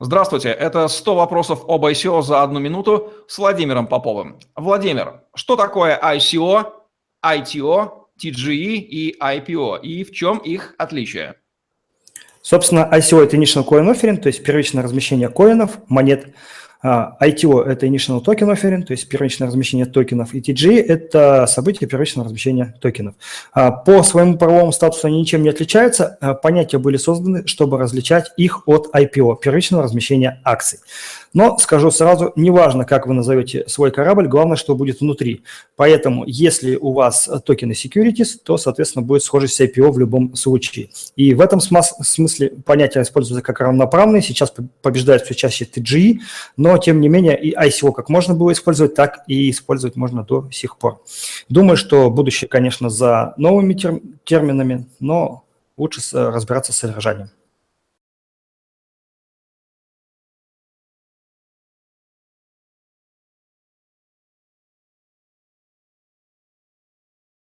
Здравствуйте, это 100 вопросов об ICO за одну минуту с Владимиром Поповым. Владимир, что такое ICO, ITO, TGE и IPO и в чем их отличие? Собственно, ICO – это Initial Coin Offering, то есть первичное размещение коинов, монет. А, ITO – это Initial Token Offering, то есть первичное размещение токенов, и TG – это событие первичного размещения токенов. А, по своему правовому статусу они ничем не отличаются. А, понятия были созданы, чтобы различать их от IPO – первичного размещения акций. Но скажу сразу, неважно, как вы назовете свой корабль, главное, что будет внутри. Поэтому, если у вас токены securities, то, соответственно, будет схожесть с IPO в любом случае. И в этом смысле понятие используется как равноправные. Сейчас побеждает все чаще TGE, но, тем не менее, и ICO как можно было использовать, так и использовать можно до сих пор. Думаю, что будущее, конечно, за новыми терминами, но лучше разбираться с содержанием.